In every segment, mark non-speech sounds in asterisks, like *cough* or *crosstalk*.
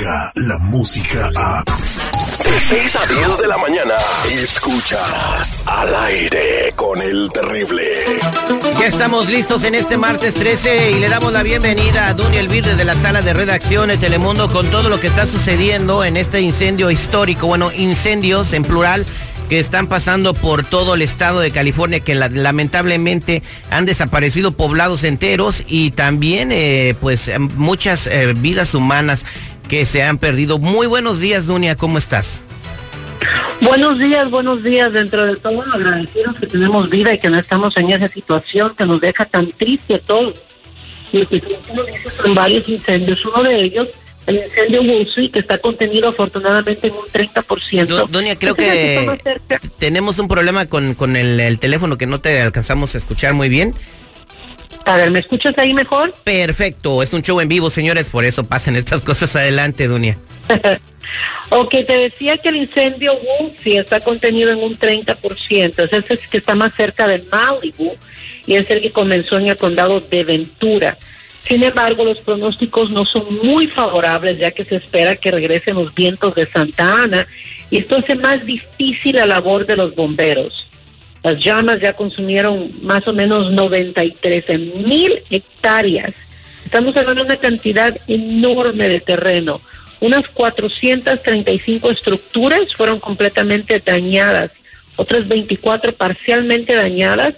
La música a. De 6 a 10 de la mañana. Escuchas al aire con el terrible. Ya estamos listos en este martes 13 y le damos la bienvenida a Duny Elvir de la sala de redacción de Telemundo con todo lo que está sucediendo en este incendio histórico. Bueno, incendios en plural que están pasando por todo el estado de California, que lamentablemente han desaparecido poblados enteros y también eh, pues muchas eh, vidas humanas que se han perdido. Muy buenos días, Dunia, ¿cómo estás? Buenos días, buenos días. Dentro de todo, agradecidos que tenemos vida y que no estamos en esa situación que nos deja tan triste todo. Y que como dices, son varios incendios. Uno de ellos el incendio Woolsey, que está contenido afortunadamente en un 30%. Doña, creo que tenemos un problema con, con el, teléfono que no te alcanzamos a escuchar muy bien. A ver, ¿me escuchas ahí mejor? Perfecto, es un show en vivo, señores, por eso pasen estas *laughs* cosas adelante, Dunia. *laughs* ok, te decía que el incendio Woolsey está contenido en un 30%, es el que está más cerca de Malibu y es el que comenzó en el condado de Ventura. Sin embargo, los pronósticos no son muy favorables ya que se espera que regresen los vientos de Santa Ana y esto hace más difícil la labor de los bomberos. Las llamas ya consumieron más o menos 93 mil hectáreas. Estamos hablando de una cantidad enorme de terreno. Unas 435 estructuras fueron completamente dañadas, otras 24 parcialmente dañadas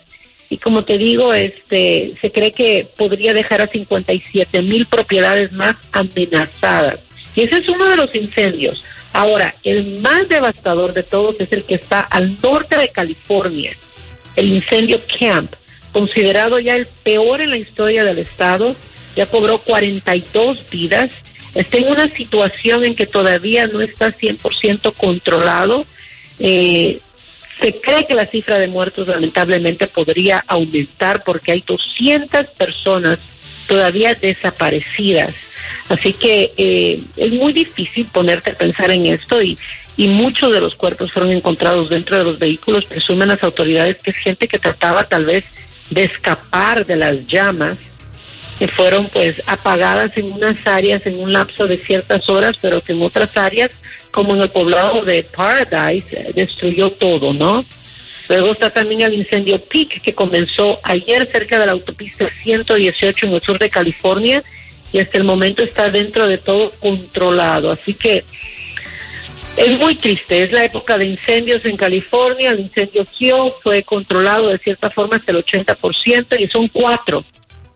y como te digo, este, se cree que podría dejar a 57 mil propiedades más amenazadas. Y ese es uno de los incendios. Ahora, el más devastador de todos es el que está al norte de California, el incendio Camp, considerado ya el peor en la historia del estado, ya cobró 42 vidas, está en una situación en que todavía no está 100% controlado. Eh, se cree que la cifra de muertos lamentablemente podría aumentar porque hay 200 personas todavía desaparecidas. Así que eh, es muy difícil ponerte a pensar en esto y, y muchos de los cuerpos fueron encontrados dentro de los vehículos. Presumen las autoridades que es gente que trataba tal vez de escapar de las llamas que fueron pues apagadas en unas áreas en un lapso de ciertas horas, pero que en otras áreas como en el poblado de Paradise, eh, destruyó todo, ¿no? Luego está también el incendio Peak que comenzó ayer cerca de la autopista 118 en el sur de California y hasta el momento está dentro de todo controlado. Así que es muy triste, es la época de incendios en California, el incendio Kyo fue controlado de cierta forma hasta el 80% y son cuatro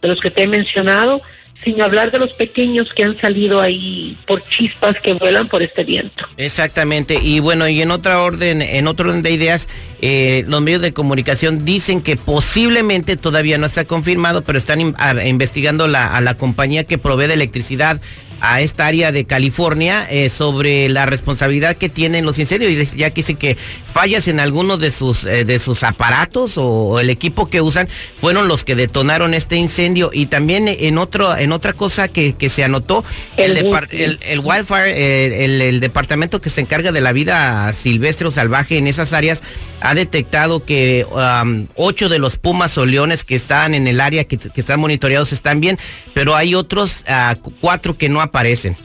de los que te he mencionado sin hablar de los pequeños que han salido ahí por chispas que vuelan por este viento. Exactamente, y bueno, y en otra orden, en otro orden de ideas, eh, los medios de comunicación dicen que posiblemente todavía no está confirmado, pero están investigando a la compañía que provee de electricidad a esta área de California eh, sobre la responsabilidad que tienen los incendios, ya que dice que fallas en algunos de sus eh, de sus aparatos o, el equipo que usan fueron los que detonaron este incendio. Y también en otro en otra cosa que, que se anotó el, el, el, wildfire eh, el, departamento que se encarga de la vida silvestre o salvaje en esas áreas ha detectado que um, ocho de los pumas o leones que están en el área que, están monitoreados están bien, pero hay otros uh, cuatro que no aparecen.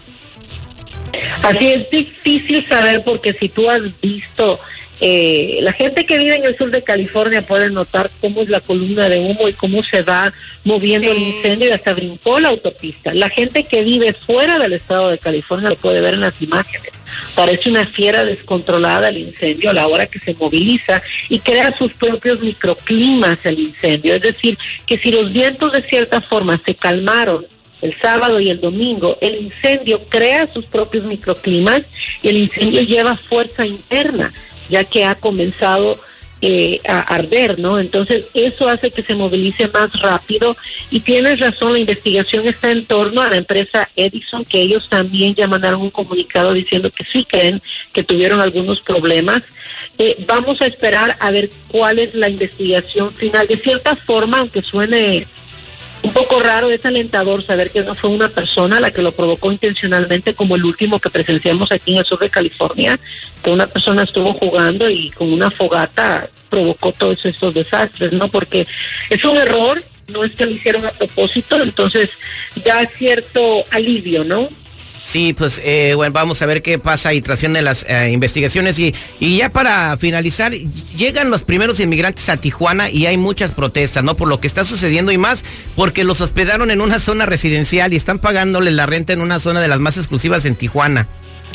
Así es difícil saber porque si tú has visto, eh, la gente que vive en el sur de California puede notar cómo es la columna de humo y cómo se va moviendo el incendio y hasta brincó la autopista. La gente que vive fuera del estado de California lo puede ver en las imágenes. Parece una fiera descontrolada el incendio a la hora que se moviliza y crea sus propios microclimas el incendio. Es decir, que si los vientos de cierta forma se calmaron el sábado y el domingo, el incendio crea sus propios microclimas y el incendio lleva fuerza interna, ya que ha comenzado eh, a arder, ¿no? Entonces eso hace que se movilice más rápido y tienes razón, la investigación está en torno a la empresa Edison, que ellos también ya mandaron un comunicado diciendo que sí creen que tuvieron algunos problemas. Eh, vamos a esperar a ver cuál es la investigación final. De cierta forma, aunque suene un poco raro, es alentador saber que no fue una persona la que lo provocó intencionalmente, como el último que presenciamos aquí en el sur de California, que una persona estuvo jugando y con una fogata provocó todos estos desastres, ¿no? Porque es un error, no es que lo hicieron a propósito, entonces da cierto alivio, ¿no? Sí, pues eh, bueno, vamos a ver qué pasa y trascienden las eh, investigaciones. Y, y ya para finalizar, llegan los primeros inmigrantes a Tijuana y hay muchas protestas, ¿no? Por lo que está sucediendo y más porque los hospedaron en una zona residencial y están pagándoles la renta en una zona de las más exclusivas en Tijuana.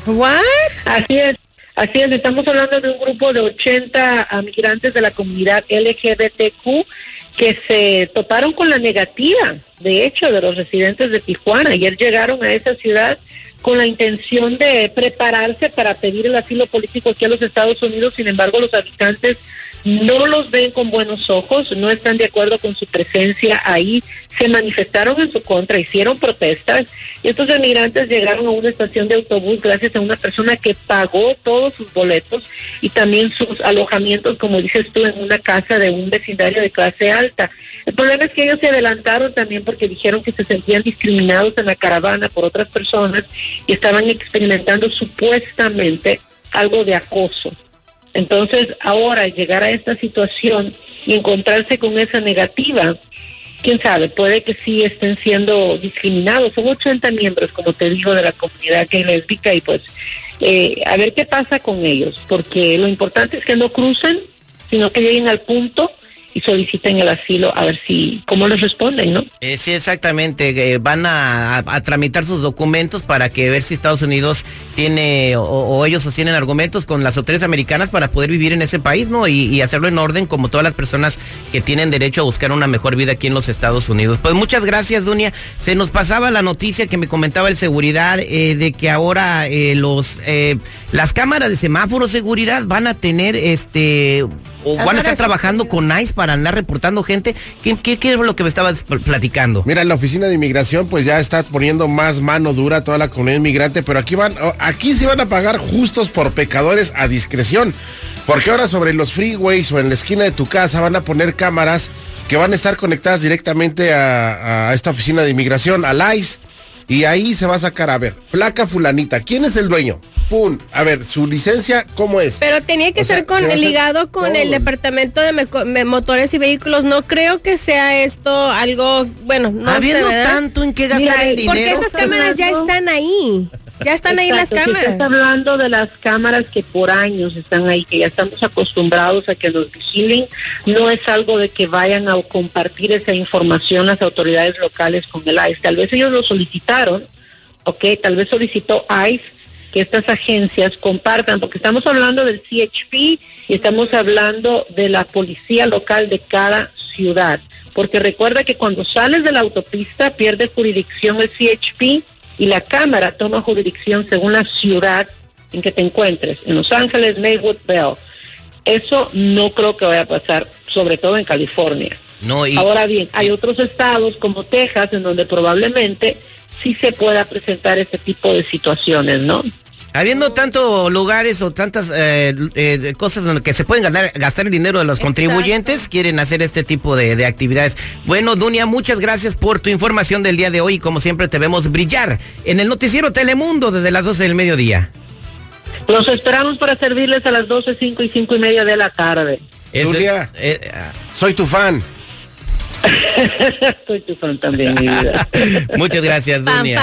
¿What? Así es. Así es, estamos hablando de un grupo de 80 migrantes de la comunidad LGBTQ que se toparon con la negativa, de hecho, de los residentes de Tijuana. Ayer llegaron a esa ciudad con la intención de prepararse para pedir el asilo político aquí a los Estados Unidos. Sin embargo, los habitantes no los ven con buenos ojos, no están de acuerdo con su presencia ahí, se manifestaron en su contra, hicieron protestas y estos emigrantes llegaron a una estación de autobús gracias a una persona que pagó todos sus boletos y también sus alojamientos, como dices tú, en una casa de un vecindario de clase alta. El problema es que ellos se adelantaron también porque dijeron que se sentían discriminados en la caravana por otras personas y estaban experimentando supuestamente algo de acoso. Entonces, ahora llegar a esta situación y encontrarse con esa negativa, quién sabe, puede que sí estén siendo discriminados. Son 80 miembros, como te digo, de la comunidad que lésbica y pues eh, a ver qué pasa con ellos, porque lo importante es que no crucen, sino que lleguen al punto y soliciten el asilo a ver si cómo les responden, ¿no? Eh, sí, exactamente. Eh, van a, tramitar sus documentos para que ver si Estados Unidos tiene o, ellos sostienen argumentos con las autoridades americanas para poder vivir en ese país, ¿no? Y, hacerlo en orden como todas las personas que tienen derecho a buscar una mejor vida aquí en los Estados Unidos. Pues muchas gracias, Dunia. Se nos pasaba la noticia que me comentaba el seguridad eh, de que ahora los las cámaras de semáforo seguridad van a tener este o van a estar trabajando con ICE para andar reportando gente. ¿Qué, qué, es lo que me estabas platicando? Mira, la oficina de inmigración pues ya está poniendo más mano dura a toda la comunidad inmigrante, pero aquí van, aquí sí van a pagar justos por pecadores a discreción. Porque ahora sobre los freeways o en la esquina de tu casa van a poner cámaras que van a estar conectadas directamente a, a esta oficina de inmigración, al ICE. Y ahí se va a sacar, a ver, placa fulanita, ¿quién es el dueño? Pum. A ver, su licencia, ¿cómo es? Pero tenía que ser con, ligado con el departamento de motores y vehículos. No creo que sea esto algo, bueno, no Habiendo tanto en qué gastar el dinero. Porque esas cámaras ya están ahí. Ya están ahí las cámaras. Si estás hablando de las cámaras que por años están ahí, que ya estamos acostumbrados a que los vigilen, no es algo de que vayan a compartir esa información las autoridades locales con el ICE. Tal vez ellos lo solicitaron, ok, tal vez solicitó ICE que estas agencias compartan, porque estamos hablando del CHP y estamos hablando de la policía local de cada ciudad. Porque recuerda que cuando sales de la autopista pierde jurisdicción el CHP y la Cámara toma jurisdicción según la ciudad en que te encuentres, en Los Ángeles, Maywood, Bell. Eso no creo que vaya a pasar, sobre todo en California. No, Ahora bien, hay otros estados como Texas en donde probablemente sí se pueda presentar este tipo de situaciones, ¿no? Habiendo tantos lugares o tantas eh, eh, cosas en que se pueden gastar, gastar el dinero de los contribuyentes, quieren hacer este tipo de, actividades. Bueno, Dunia, muchas gracias por tu información del día de hoy. Como siempre, te vemos brillar en el noticiero Telemundo desde las 12 del mediodía. Los esperamos para servirles a las 12, 5 y 5 y media de la tarde. Dunia, eh, soy tu fan. *laughs* soy tu fan también, mi vida. *laughs* Muchas gracias, Dunia.